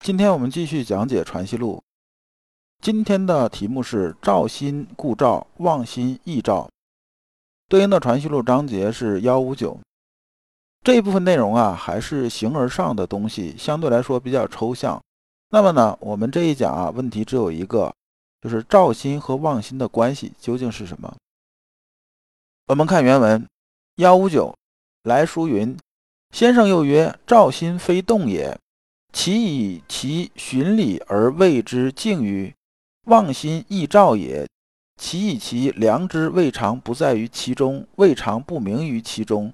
今天我们继续讲解《传习录》，今天的题目是“照心故照，忘心亦照”，对应的《传习录》章节是幺五九。这一部分内容啊，还是形而上的东西，相对来说比较抽象。那么呢，我们这一讲啊，问题只有一个，就是照心和忘心的关系究竟是什么？我们看原文幺五九，来书云：“先生又曰：照心非动也。”其以其循理而谓之静于忘心亦照也。其以其良知未尝不在于其中，未尝不明于其中，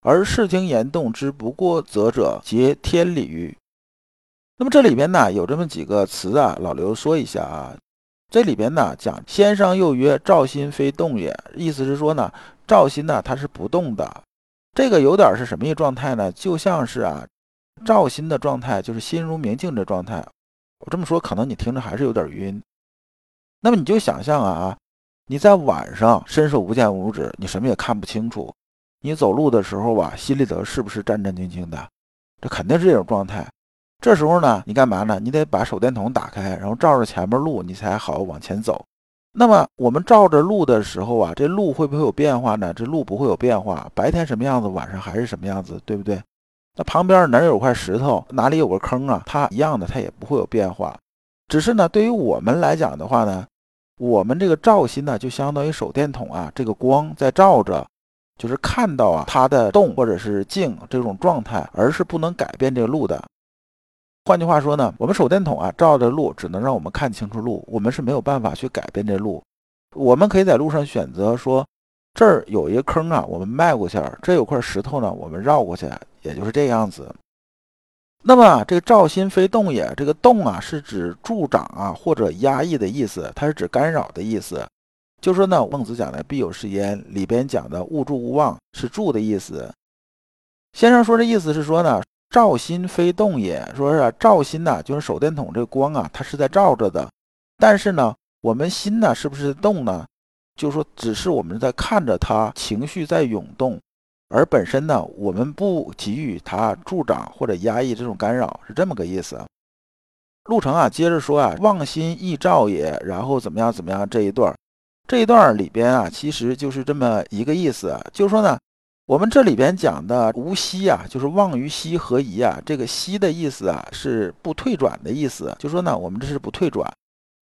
而视听言动之不过则者，皆天理于。那么这里边呢有这么几个词啊，老刘说一下啊。这里边呢讲先生又曰：“照心非动也。”意思是说呢，照心呢它是不动的。这个有点是什么一个状态呢？就像是啊。照心的状态就是心如明镜的状态。我这么说，可能你听着还是有点晕。那么你就想象啊，你在晚上伸手不见五指，你什么也看不清楚。你走路的时候吧，心里头是不是战战兢兢的？这肯定是这种状态。这时候呢，你干嘛呢？你得把手电筒打开，然后照着前面路，你才好往前走。那么我们照着路的时候啊，这路会不会有变化呢？这路不会有变化，白天什么样子，晚上还是什么样子，对不对？那旁边哪有块石头，哪里有个坑啊？它一样的，它也不会有变化。只是呢，对于我们来讲的话呢，我们这个照心呢，就相当于手电筒啊，这个光在照着，就是看到啊它的动或者是静这种状态，而是不能改变这个路的。换句话说呢，我们手电筒啊照着路，只能让我们看清楚路，我们是没有办法去改变这路。我们可以在路上选择说。这儿有一个坑啊，我们迈过去；这有块石头呢，我们绕过去，也就是这样子。那么这个照心非动也，这个动啊是指助长啊或者压抑的意思，它是指干扰的意思。就说呢，孟子讲的必有是焉里边讲的勿助勿忘是助的意思。先生说这意思是说呢，照心非动也，说是照心呐，就是手电筒这个光啊，它是在照着的，但是呢，我们心呢是不是动呢？就是说，只是我们在看着他情绪在涌动，而本身呢，我们不给予他助长或者压抑这种干扰，是这么个意思。陆程啊，接着说啊，望心亦照也，然后怎么样怎么样这一段，这一段里边啊，其实就是这么一个意思，就是说呢，我们这里边讲的无息啊，就是望于息何疑啊，这个息的意思啊，是不退转的意思，就说呢，我们这是不退转。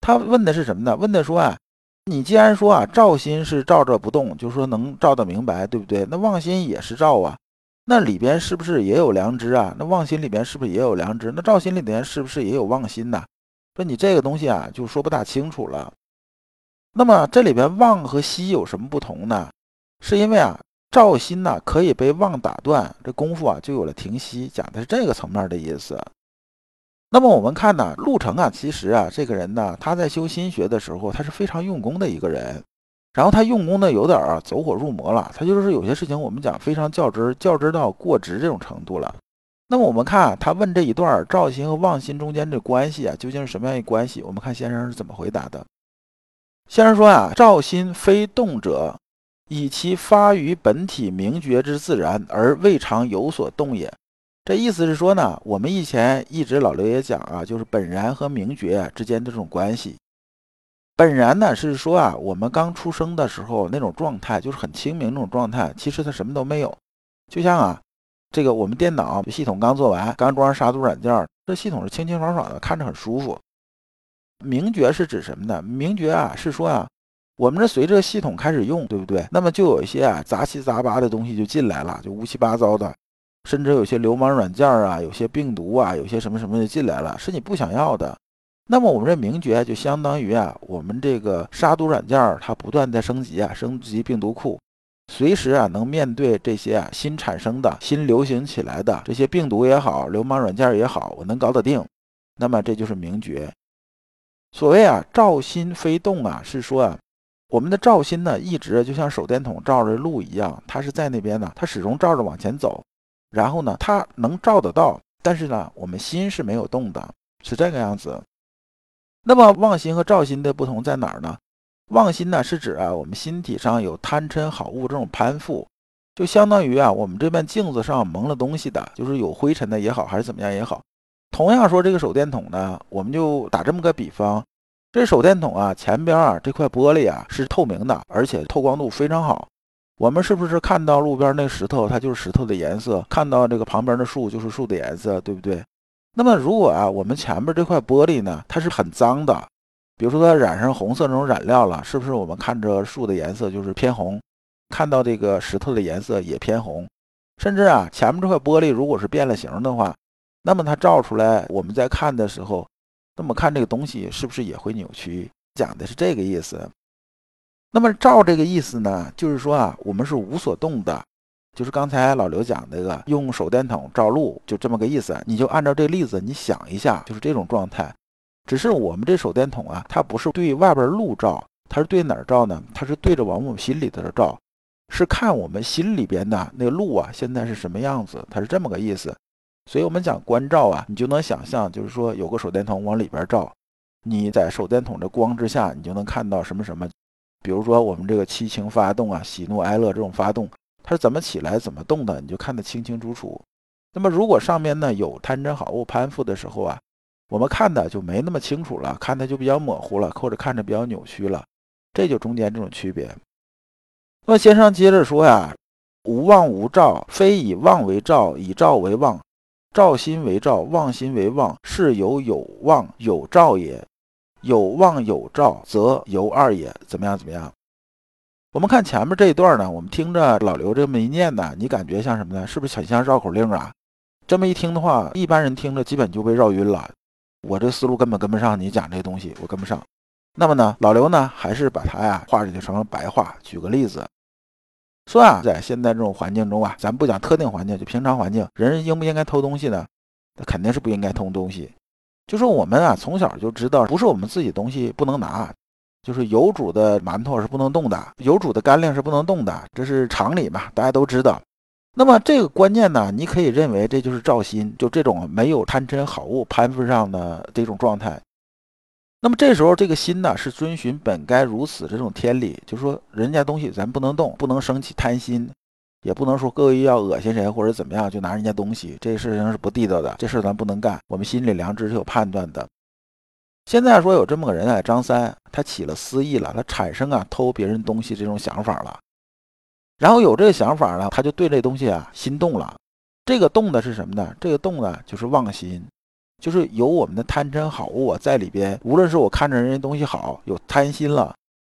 他问的是什么呢？问的说啊。你既然说啊，照心是照着不动，就说能照得明白，对不对？那忘心也是照啊，那里边是不是也有良知啊？那忘心里边是不是也有良知？那照心里边是不是也有忘心呢？说你这个东西啊，就说不大清楚了。那么这里边忘和息有什么不同呢？是因为啊，照心呢可以被忘打断，这功夫啊就有了停息，讲的是这个层面的意思。那么我们看呢，陆程啊，其实啊，这个人呢，他在修心学的时候，他是非常用功的一个人。然后他用功的有点啊，走火入魔了。他就是有些事情，我们讲非常较真，较真到过直这种程度了。那么我们看他问这一段照心和忘心中间这关系啊，究竟是什么样一关系？我们看先生是怎么回答的。先生说啊，照心非动者，以其发于本体明觉之自然，而未尝有所动也。这意思是说呢，我们以前一直老刘也讲啊，就是本然和明觉之间这种关系。本然呢是说啊，我们刚出生的时候那种状态，就是很清明那种状态，其实它什么都没有。就像啊，这个我们电脑系统刚做完，刚装上杀毒软件，这系统是清清爽爽的，看着很舒服。明觉是指什么呢？明觉啊是说啊，我们这随着系统开始用，对不对？那么就有一些啊杂七杂八的东西就进来了，就乌七八糟的。甚至有些流氓软件啊，有些病毒啊，有些什么什么的进来了，是你不想要的。那么我们这名爵就相当于啊，我们这个杀毒软件它不断在升级啊，升级病毒库，随时啊能面对这些啊新产生的新流行起来的这些病毒也好，流氓软件也好，我能搞得定。那么这就是名爵。所谓啊，照心非动啊，是说啊，我们的照心呢，一直就像手电筒照着路一样，它是在那边呢，它始终照着往前走。然后呢，它能照得到，但是呢，我们心是没有动的，是这个样子。那么妄心和照心的不同在哪儿呢？妄心呢，是指啊，我们心体上有贪嗔好恶这种攀附，就相当于啊，我们这面镜子上蒙了东西的，就是有灰尘的也好，还是怎么样也好。同样说，这个手电筒呢，我们就打这么个比方，这手电筒啊，前边啊这块玻璃啊是透明的，而且透光度非常好。我们是不是看到路边那石头，它就是石头的颜色；看到这个旁边的树，就是树的颜色，对不对？那么如果啊，我们前面这块玻璃呢，它是很脏的，比如说它染上红色那种染料了，是不是我们看着树的颜色就是偏红？看到这个石头的颜色也偏红？甚至啊，前面这块玻璃如果是变了形的话。那么它照出来，我们在看的时候，那么看这个东西是不是也会扭曲？讲的是这个意思。那么照这个意思呢，就是说啊，我们是无所动的，就是刚才老刘讲那个用手电筒照路，就这么个意思。你就按照这个例子，你想一下，就是这种状态。只是我们这手电筒啊，它不是对外边路照，它是对哪儿照呢？它是对着往我们心里头照，是看我们心里边的那路啊，现在是什么样子？它是这么个意思。所以，我们讲观照啊，你就能想象，就是说有个手电筒往里边照，你在手电筒的光之下，你就能看到什么什么。比如说我们这个七情发动啊，喜怒哀乐这种发动，它是怎么起来、怎么动的，你就看得清清楚楚。那么，如果上面呢有贪嗔好恶攀附的时候啊，我们看的就没那么清楚了，看的就比较模糊了，或者看着比较扭曲了，这就中间这种区别。那么先生接着说呀，无妄无照，非以妄为照，以照为妄。照心为照，妄心为妄，是有有妄有照也。有望有兆，则由二也。怎么样？怎么样？我们看前面这一段呢，我们听着老刘这么一念呢，你感觉像什么呢？是不是很像绕口令啊？这么一听的话，一般人听着基本就被绕晕了。我这思路根本跟不上你讲这东西，我跟不上。那么呢，老刘呢，还是把它呀化解成白话。举个例子。说啊，在现在这种环境中啊，咱不讲特定环境，就平常环境，人应不应该偷东西呢？那肯定是不应该偷东西。就说我们啊，从小就知道，不是我们自己东西不能拿，就是有主的馒头是不能动的，有主的干粮是不能动的，这是常理嘛，大家都知道。那么这个观念呢，你可以认为这就是照心，就这种没有贪嗔好恶攀附上的这种状态。那么这时候，这个心呢是遵循本该如此这种天理，就是说人家东西咱不能动，不能生起贪心，也不能说各位要恶心谁或者怎么样就拿人家东西，这事情是不地道的，这事咱不能干。我们心里良知是有判断的。现在说有这么个人啊，张三，他起了私意了，他产生啊偷别人东西这种想法了，然后有这个想法呢，他就对这东西啊心动了。这个动的是什么呢？这个动呢就是妄心。就是有我们的贪嗔好恶在里边，无论是我看着人家东西好，有贪心了，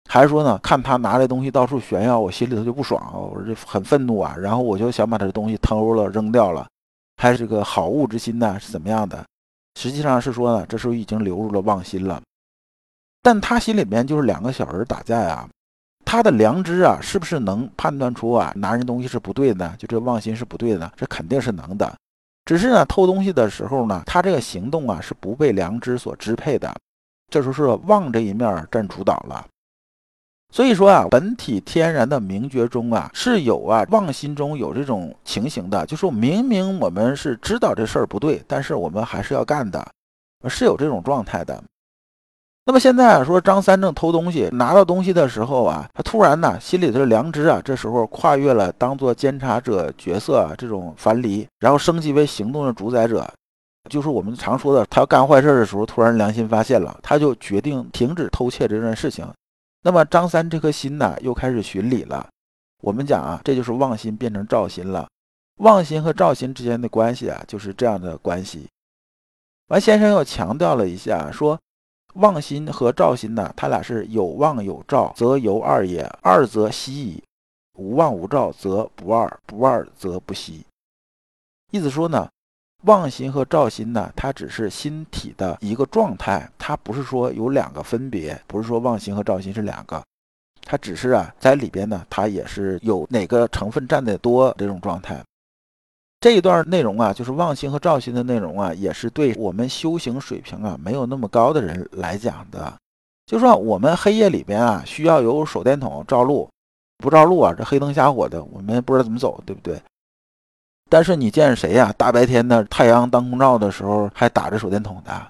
还是说呢，看他拿这东西到处炫耀，我心里头就不爽，我这很愤怒啊，然后我就想把这东西偷了扔掉了，还是这个好恶之心呢，是怎么样的？实际上是说呢，这时候已经流入了妄心了，但他心里面就是两个小人打架呀，他的良知啊，是不是能判断出啊，拿人东西是不对的，就这妄心是不对的？这肯定是能的。只是呢，偷东西的时候呢，他这个行动啊是不被良知所支配的，这时候是妄这一面占主导了。所以说啊，本体天然的明觉中啊是有啊妄心中有这种情形的，就是明明我们是知道这事儿不对，但是我们还是要干的，是有这种状态的。那么现在啊说张三正偷东西，拿到东西的时候啊，他突然呢心里头的良知啊，这时候跨越了当做监察者角色啊这种樊篱，然后升级为行动的主宰者，就是我们常说的，他要干坏事的时候，突然良心发现了，他就决定停止偷窃这件事情。那么张三这颗心呢，又开始巡礼了。我们讲啊，这就是妄心变成照心了。妄心和照心之间的关系啊，就是这样的关系。完，先生又强调了一下说。妄心和照心呢，他俩是有妄有照，则由二也；二则息矣。无妄无照，则不二；不二则不息。意思说呢，妄心和照心呢，它只是心体的一个状态，它不是说有两个分别，不是说妄心和照心是两个，它只是啊，在里边呢，它也是有哪个成分占的多这种状态。这一段内容啊，就是望星和照星的内容啊，也是对我们修行水平啊没有那么高的人来讲的。就说我们黑夜里边啊，需要有手电筒照路，不照路啊，这黑灯瞎火的，我们不知道怎么走，对不对？但是你见谁呀？大白天的太阳当空照的时候还打着手电筒的，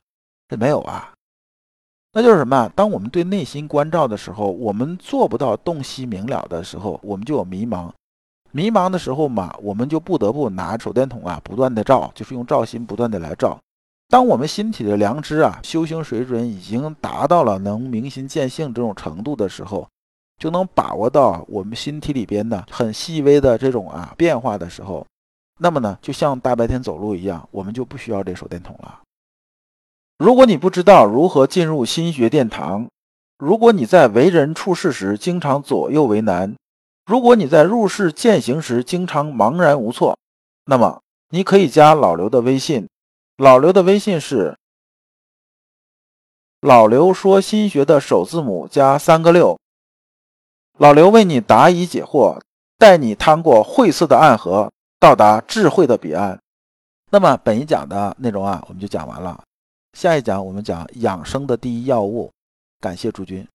这没有啊？那就是什么？当我们对内心关照的时候，我们做不到洞悉明了的时候，我们就有迷茫。迷茫的时候嘛，我们就不得不拿手电筒啊，不断的照，就是用照心不断的来照。当我们心体的良知啊，修行水准已经达到了能明心见性这种程度的时候，就能把握到我们心体里边的很细微的这种啊变化的时候，那么呢，就像大白天走路一样，我们就不需要这手电筒了。如果你不知道如何进入心学殿堂，如果你在为人处事时经常左右为难，如果你在入世践行时经常茫然无措，那么你可以加老刘的微信。老刘的微信是老刘说心学的首字母加三个六。老刘为你答疑解惑，带你趟过晦涩的暗河，到达智慧的彼岸。那么本一讲的内容啊，我们就讲完了。下一讲我们讲养生的第一要务。感谢诸君。